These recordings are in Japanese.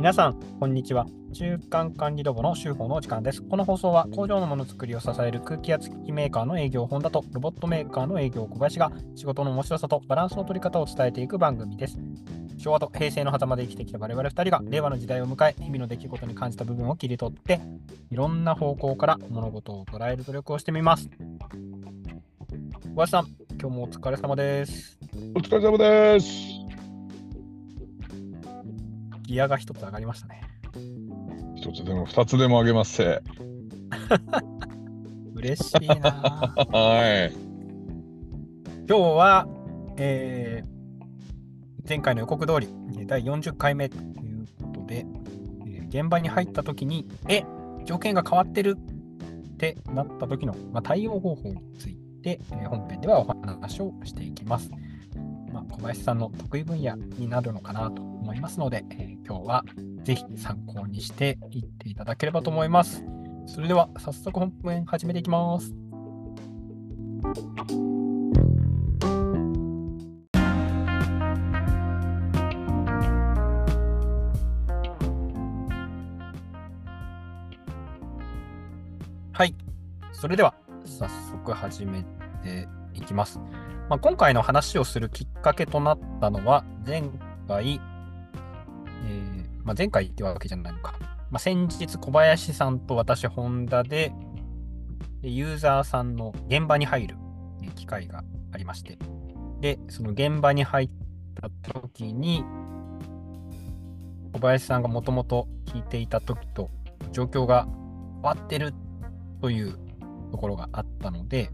皆さん、こんにちは。中間管理ロボの修法の時間です。この放送は工場のものづくりを支える空気圧機器メーカーの営業本田とロボットメーカーの営業小林が仕事の面白さとバランスの取り方を伝えていく番組です。昭和と平成の狭間で生きてきた我々2人が令和の時代を迎え、日々の出来事に感じた部分を切り取って、いろんな方向から物事を捉える努力をしてみます。小林さん、今日もお疲れ様です。お疲れ様です。ギアが一つ上がりましたね。一つでも二つでもあげますせ。嬉しいなぁはい。今日は、えー前回の予告通り、えー第40回目ということで、えー現場に入った時に、え、条件が変わってるってなった時の、まあ、対応方法について、えー本編ではお話をしていきます。まあ、小林さんの得意分野になるのかなと思いますので、えー今日はぜひ参考にしていっていただければと思います。それでは早速本編始めていきます。はい。それでは、早速始めていきます。まあ、今回の話をするきっかけとなったのは、前回、えーまあ、前回ってわけじゃないのか。まあ、先日、小林さんと私、ホンダで、ユーザーさんの現場に入る機会がありまして、で、その現場に入った時に、小林さんがもともと聞いていた時と状況が変わってるというところがあったので、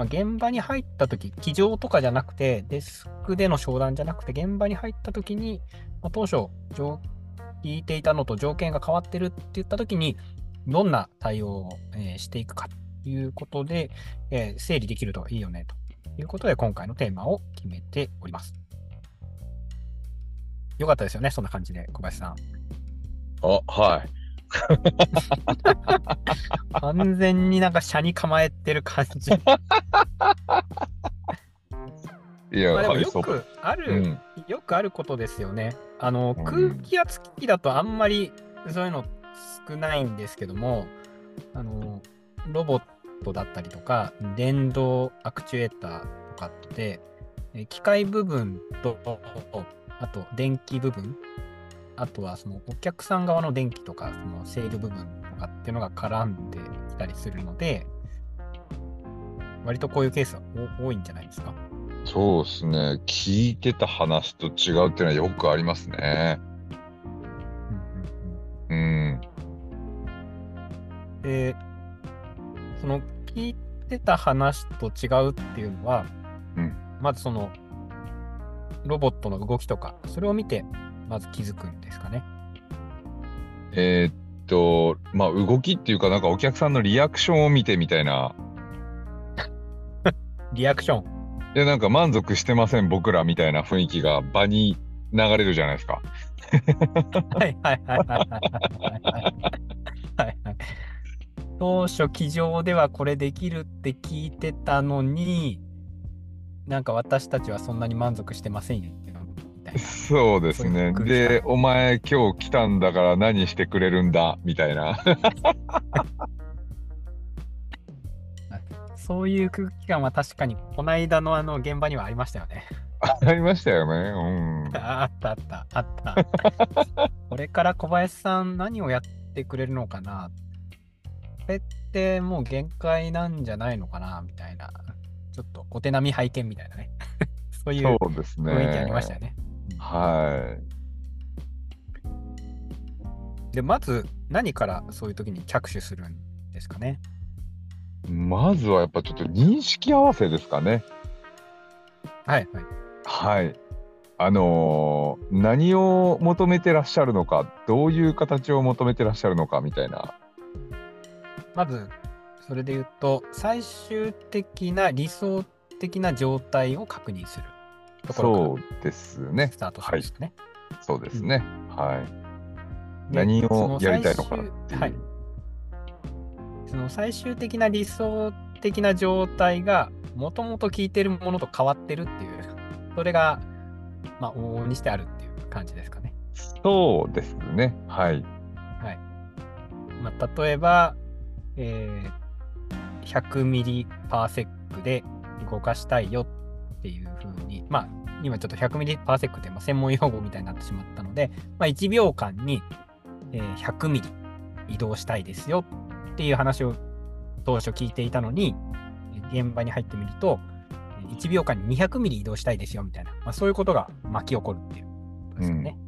まあ、現場に入った時机上とかじゃなくて、デスクでの商談じゃなくて、現場に入った時に、まあ、当初、聞いていたのと条件が変わってるって言った時に、どんな対応を、えーしていくかということで、えー整理できるといいよねということで、今回のテーマを決めております。よかったですよね、そんな感じで、小林さん。あ、はい。完全になんか車に構えてる感じ。いや、まあでも。よくある、うん。よくあることですよね。あの、うん空気圧機器だとあんまりそういうの少ないんですけども、あの、ロボットだったりとか、電動アクチュエーターとかって、え機械部分と、あと電気部分、あとはそのお客さん側の電気とか、その制御部分とかっていうのが絡んできたりするので、割とこういうケースはお多いんじゃないですか？そうですね。聞いてた話と違うっていうのはよくありますね。うん。で、その聞いてた話と違うっていうのは、うんまずそのロボットの動きとか、それを見て、まず気づくんですかね。えー、っとまあ動きっていうかなんかお客さんのリアクションを見てみたいな。リアクション。いやなんか満足してません僕らみたいな雰囲気が場に流れるじゃないですか。はいはいはいはいはいはい当初机上ではこれできるって聞いてたのになんか私たちはそんなに満足してませんたいな。そうですねで、お前今日来たんだから何してくれるんだ？みたいな。そういう空気感は確かに、この間のあの現場にはありましたよね。ありましたよね。あったあったあった。これから小林さん何をやってくれるのかな？これってもう限界なんじゃないのかな？みたいな。ちょっとお手並み拝見みたいなね。そううん。いう。雰囲気ありましたよね。はで、まず何からそういう時に着手するんですかね？い。まずはやっぱちょっと認識合わせですかね。はいはい。はい。あのー何を求めてらっしゃるのか、どういう形を求めてらっしゃるのかみたいな。まず、それで言うと、最終的な理想的な状態を確認するところそうですねス。タートしましたね。そうですね。はい。で何をやりたいのか最っていう。終はい。その最終的な理想的な状態が、もともと聞いてるものと変わってるっていう、それが、まあ、往々にしてあるっていう感じですかね。そうですね。はい。まあ、例えば、えー100ミリパーセックで動かしたいよっていうふうに、まあ、今ちょっと100ミリパーセックってまあ専門用語みたいになってしまったので、まあ、1秒間に、えー100ミリ移動したいですよっていう話を当初聞いていたのに、現場に入ってみると、えー1秒間に200ミリ移動したいですよみたいな、まあ、そういうことが巻き起こるっていうことですよね。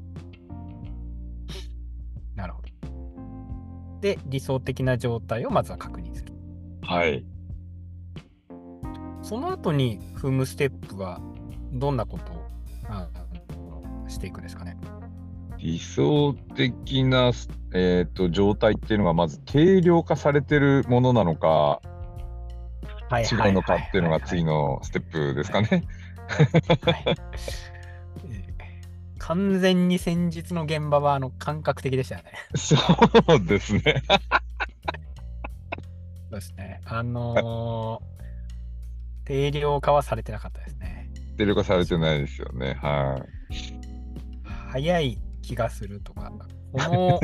なるほど。で、理想的な状態をまずは確認する。はい。その後に踏むステップはどんなことをあしていくんですかね？理想的な、えー、と状態っていうのがまず定量化されてるものなのかはい違うのかっていうのが次の。のステップですかね。完全に先日の現場はあの感覚的でしたよね。そうですね。そうですね。あのー定量化はされてなかったですね。定量化されてないですよね。は早い気がするとか、この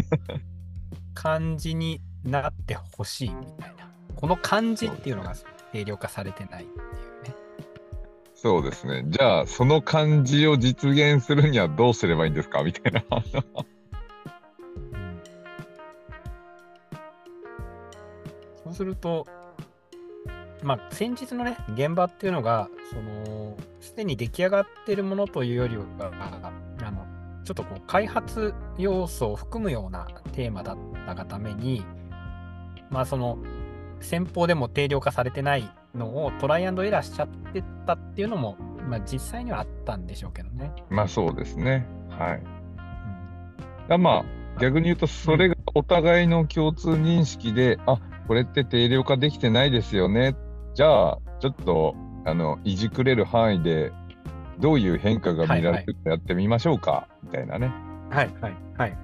感じになってほしいみたいな。この感じっていうのが定量化されてないっていうね。い。そうですね。じゃあ、その感じを実現するにはどうすればいいんですか？みたいな。そうすると、まあ、先日のね、現場っていうのが、その、すでに出来上がってるものというよりは、あの、ちょっとこう、開発要素を含むようなテーマだったがために、まあ、その、先方でも定量化されてないのをトライアンドエラーしちゃってたっていうのも、まあ、実際にはあったんでしょうけどね。まあそうですね。はい。うんあまあ、逆に言うと、それがお互いの共通認識で、あこれって定量化できてないですよね。じゃあ、ちょっと、あの、いじくれる範囲で、どういう変化が見られるかやってみましょうか、みたいなね。はい、はい、はい。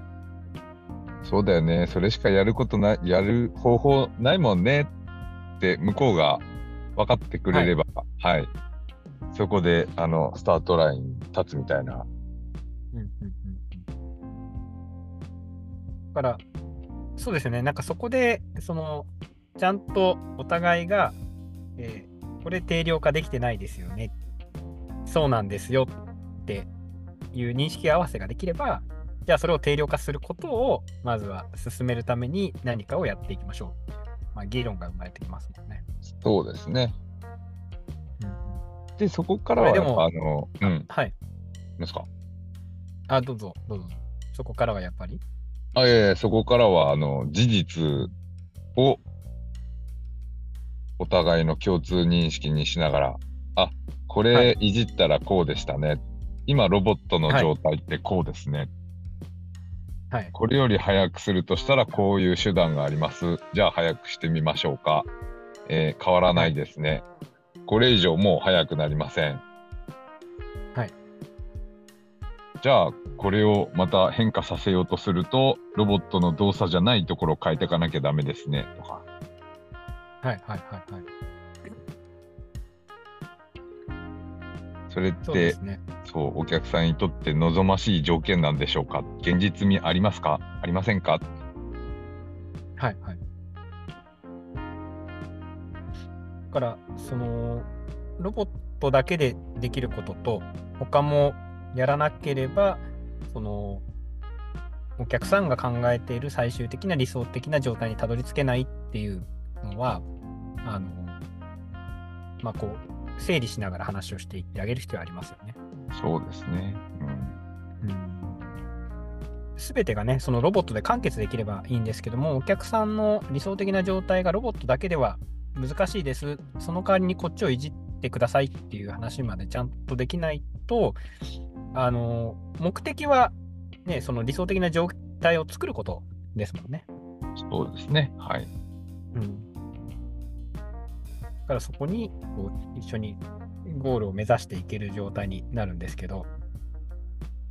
そうだよね。それしかやることない、やる方法ないもんねって、向こうが分かってくれれば、はい。そこで、あの、スタートラインに立つみたいな。うんうんうんうんだから、そうですよね、なんかそこで、その、ちゃんとお互いが、えーこれ定量化できてないですよね。そうなんですよっていう認識合わせができれば、じゃあそれを定量化することを、まずは進めるために何かをやっていきましょうまあ、議論が生まれてきますもんね。そうですね。うんで、そこからはでもあの、うん、はい。ですか？あ、どうぞ、どうぞ。そこからはやっぱり？あ、いやいや、そこからは、あの、事実をお互いの共通認識にしながら、あ、こはれいいじったらこうでしたね。今、ロボットの状態ってこうですね。はい。これより早くするとしたらこういう手段があります。じゃあ早くしてみましょうか。えー変わらないですね。これ以上もう早くなりません。はい。じゃあこれをまた変化させようとするとロボットの動作じゃないところを変えていかなきゃダメですねとか。はい、はい、はい、はい。それっそうでてすね。そうお客さんにとって望ましい条件なんでしょうか？現実味ありますか？ありませんか？はいはい。だから、その、ロボットだけでできることと、他もやらなければ、その、お客さんが考えている最終的な理想的な状態にたどり着けないっていうのは、あの、まあ、こう、整理しながら話をしていってあげる必要ありますよね。そうですね。うんすべてがね、そのロボットで完結できればいいんですけども、お客さんの理想的な状態がロボットだけでは難しいです。その代わりにこっちをいじってくださいっていう話までちゃんとできないと、あの、目的はね、その理想的な状態を作ることですもんね。そうですね。はい。うん。だからそこにこう一緒にゴールを目指していける状態になるんですけど、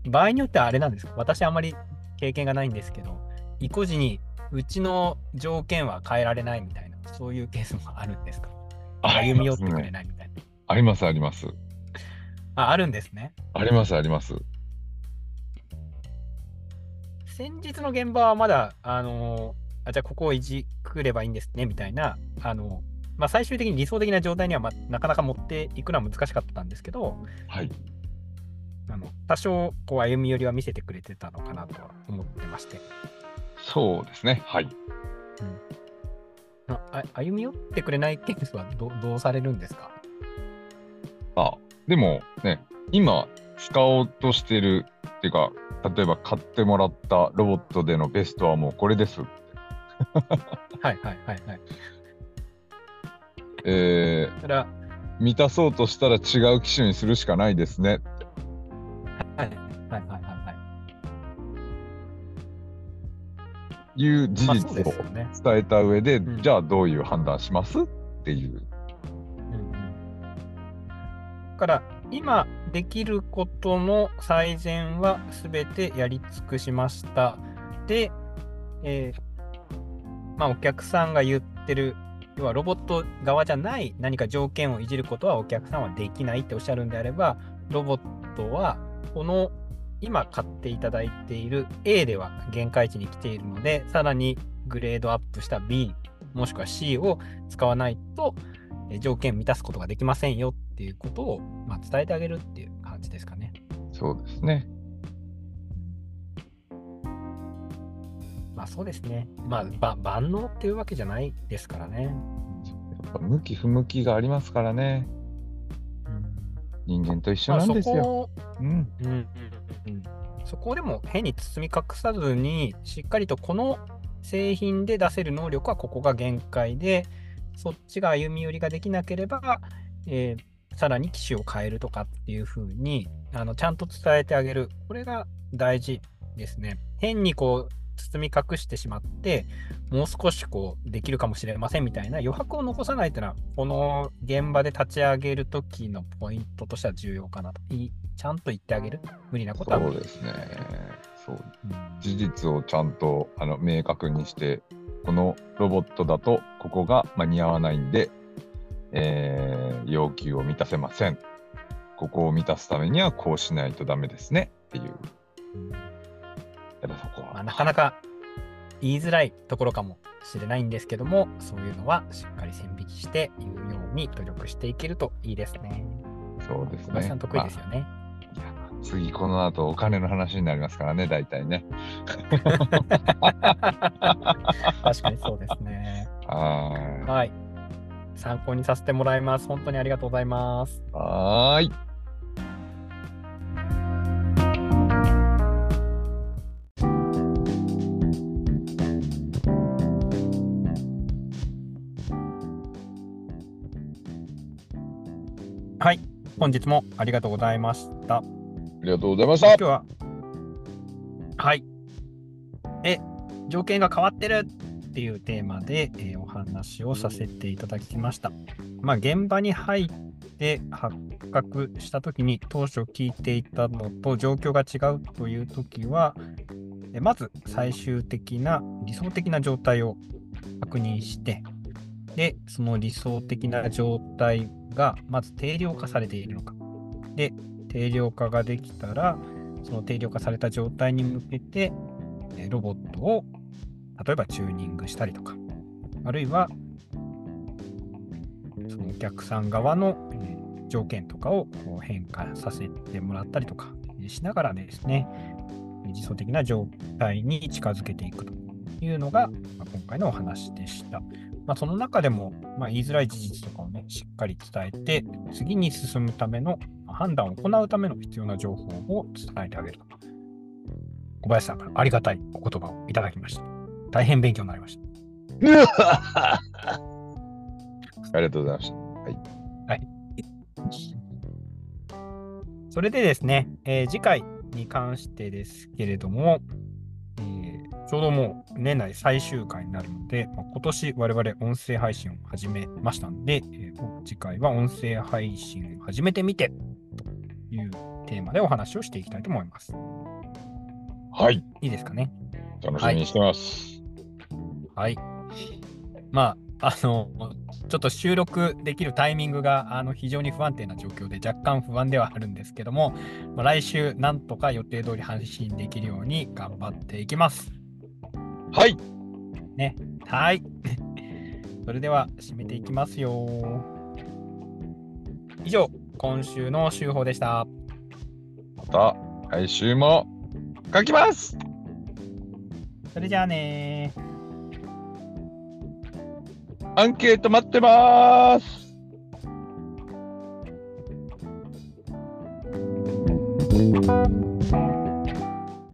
場合によってはあれなんですか私あまり経験がないんですけど、意固時にうちの条件は変えられないみたいな、そういうケースもあるんですか？歩み寄ってくれないみたいな。あります、あります。あ、あるんですね。あります、あります。先日の現場はまだ、あのあじゃあここをいじくればいいんですねみたいな、あのまあ、最終的に理想的な状態には、ま、なかなか持っていくのは難しかったんですけど、はい。あの多少こう歩み寄りは見せてくれてたのかなとは思ってまして。そうですね。はい。ああ歩み寄ってくれないケースはどどうされるんですか？あ、でもね、今使おうとしてるっていうか、例えば買ってもらったロボットでのベストはもうこれです。はいはいはいはい。えー、満たそうとしたら違う機種にするしかないですね。はいはいはいはいはい。いう事実を。伝えた上で、うんじゃあどういう判断しますっていう。うんから今できることの最善は全てやり尽くしました。で、えーまあ、お客さんが言ってる、要はロボット側じゃない何か条件をいじることはお客さんはできないっておっしゃるんであれば、ロボットはこの今買っていただいている A では限界値に来ているので、さらにグレードアップした B もしくは C を使わないと、条件満たすことができませんよっていうことを、ま、伝えてあげるっていう感じですかね。そうですね。まあそうですね。まあば万能っていうわけじゃないですからね。やっぱ向き不向きがありますからね。人間と一緒なんですよ。うん。うんうんうん、そこをでも変に包み隠さずに、しっかりとこの製品で出せる能力はここが限界で、そっちが歩み寄りができなければ、えーさらに機種を変えるとかっていう風にあのちゃんと伝えてあげる。これが大事ですね。変にこう包み隠してしまって、もう少しこうできるかもしれませんみたいな余白を残さないというのは、この現場で立ち上げるときのポイントとしては重要かなと。いちゃんと言ってあげる。無理なことはそうですね。そう。うん事実をちゃんとあの明確にして、このロボットだとここが間に合わないんで、えー要求を満たせません。ここを満たすためにはこうしないとダメですねっていう。やっぱそこは。まあ、なかなか言いづらいところかもしれないんですけども、そういうのはしっかり線引きして言うように努力していけるといいですね。そうですね。さん得意ですよね。まあいや次この後お金の話になりますからね、大体ね。確かにそうですね。ははい。参考にさせてもらいます。本当にありがとうございます。はーい。はい。本日もありがとうございました。ありがとうございました今日。は、はい。え、条件が変わってるっていうテーマで、えーお話をさせていただきました。まあ、現場に入って発覚したときに当初聞いていたのと状況が違うというときは、えまず最終的な理想的な状態を確認して、で、その理想的な状態がまず定量化されているのか。で、定量化ができたら、その定量化された状態に向けて、ロボットを例えばチューニングしたりとか、あるいは、そのお客さん側の、条件とかをこう変化させてもらったりとかしながらですね、理想的な状態に近づけていくというのが、今回のお話でした。まあ、その中でも、まあ、言いづらい事実とかをね、しっかり伝えて、次に進むための判断を行うための必要な情報を伝えてあげると。小林さんからありがたいお言葉をいただきました。大変勉強になりました。ありがとうございました。それでですね、えー次回に関してですけれども、えーちょうどもう年内最終回になるので、まあ今年我々音声配信を始めましたので、えー次回は音声配信を始めてみてというテーマでお話をしていきたいと思います。はい。いいですかね？楽しみにしてます。はい。まあ、あの、ちょっと収録できるタイミングがあの非常に不安定な状況で若干不安ではあるんですけども、まあ、来週なんとか予定通り配信できるように頑張っていきます。はい。ね。はい。それでは締めていきますよ。以上、今週の週報でした。また来週も書きますそれじゃあねアンケート待ってますー。